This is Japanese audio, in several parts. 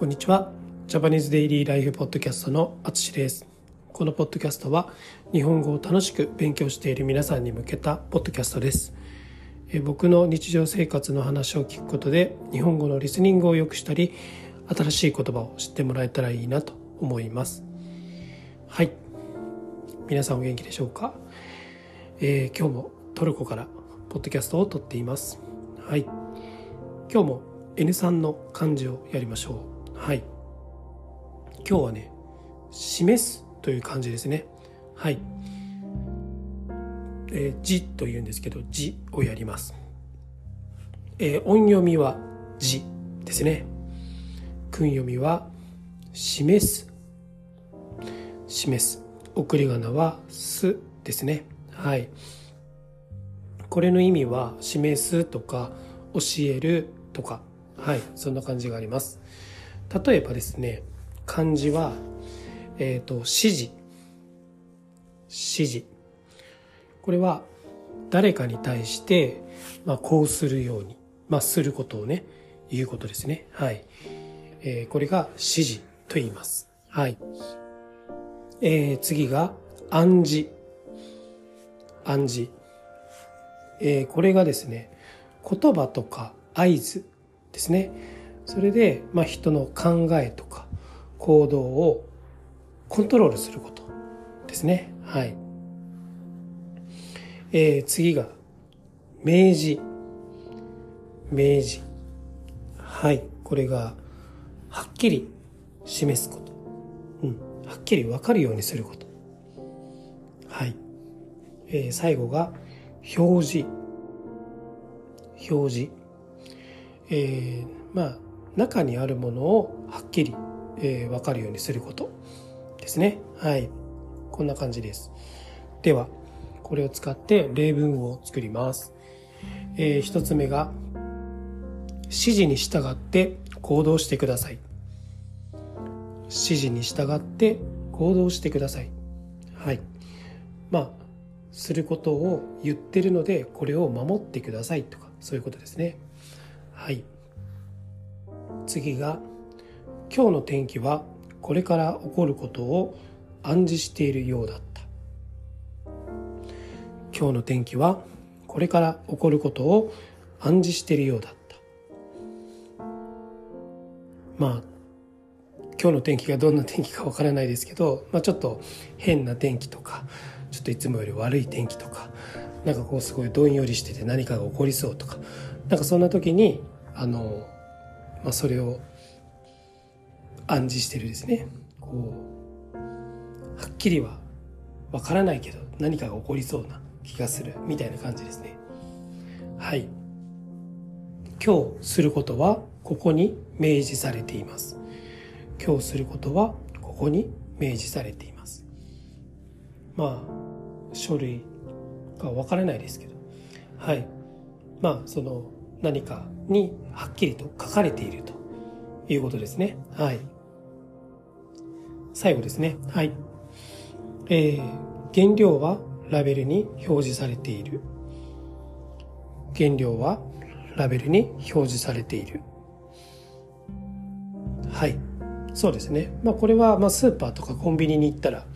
こんにちは。ジャパニーズデイリーライフポッドキャストのあつしです。このポッドキャストは日本語を楽しく勉強している皆さんに向けたポッドキャストですえ。僕の日常生活の話を聞くことで日本語のリスニングを良くしたり新しい言葉を知ってもらえたらいいなと思います。はい。皆さんお元気でしょうか、えー、今日もトルコからポッドキャストを撮っています。はい。今日も N3 の漢字をやりましょう。はい。今日はね、示すという漢字ですね。はい。えー、字というんですけど、字をやります。えー、音読みは字ですね。訓読みは示す。示す。送り仮名はすですね。はい。これの意味は示すとか教えるとかはいそんな感じがあります例えばですね漢字はえっ、ー、と指示。指示。これは誰かに対して、まあ、こうするように、まあ、することをね言うことですね。はい、えー、これが指示と言います。はい。えー、次が暗示。暗示。えー、これがですね言葉とか合図ですね。それで、まあ、人の考えとか行動をコントロールすることですね。はい、えー、次が明示明示はい。これがはっきり示すこと、うん、はっきり分かるようにすること。はい、えー、最後が表示。表示。えー、まあ中にあるものをはっきり、えー、分かるようにすることですね。はい。こんな感じです。ではこれを使って例文を作ります、えー、一つ目が指示に従って行動してください。指示に従って行動してください。はい。まあすることを言ってるのでこれを守ってくださいとかそういうことですね。はい。次が今日の天気はこれから起こることを暗示しているようだった。今日の天気はこれから起こることを暗示しているようだった。まあ今日の天気がどんな天気かわからないですけど、まあ、ちょっと変な天気とかちょっといつもより悪い天気とかなんかこうすごいどんよりしてて何かが起こりそうとかなんかそんな時にあの、まあ、それを暗示してるですね。こうはっきりはわからないけど何かが起こりそうな気がするみたいな感じですね。はい。今日することはここに明示されています。今日することはここに明示されています。まあ書類がわからないですけど。はい。まあその何かにはっきりと書かれているということですね。はい。最後ですね。はい。えー、原料はラベルに表示されている。原料はラベルに表示されている。はい。そうですね。まあこれはまあスーパーとかコンビニに行ったら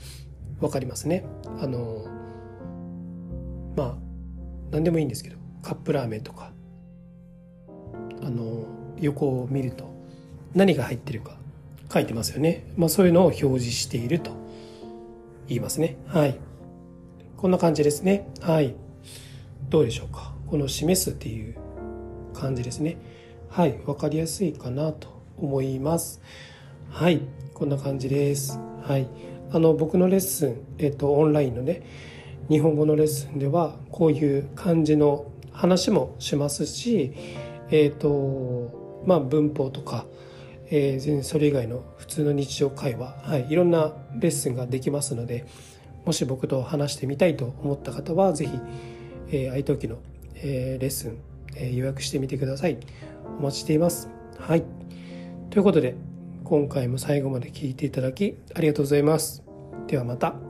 わかりますね。あの、まあ何でもいいんですけど、カップラーメンとかあの横を見ると何が入ってるか書いてますよね。まあそういうのを表示していると言いますね。はい。こんな感じですね。はい。どうでしょうか。この示すっていう感じですね。はい。わかりやすいかなと思います。はい。こんな感じです。はい。あの、僕のレッスン、えっと、オンラインのね、日本語のレッスンでは、こういう漢字の話もしますし、えっ、ー、とまあ文法とか、えー、全然それ以外の普通の日常会話、はい、いろんなレッスンができますのでもし僕と話してみたいと思った方は是非、えー、iTalki の、えー、レッスン、えー、予約してみてください。お待ちしています。はい。ということで今回も最後まで聞いていただきありがとうございます。ではまた。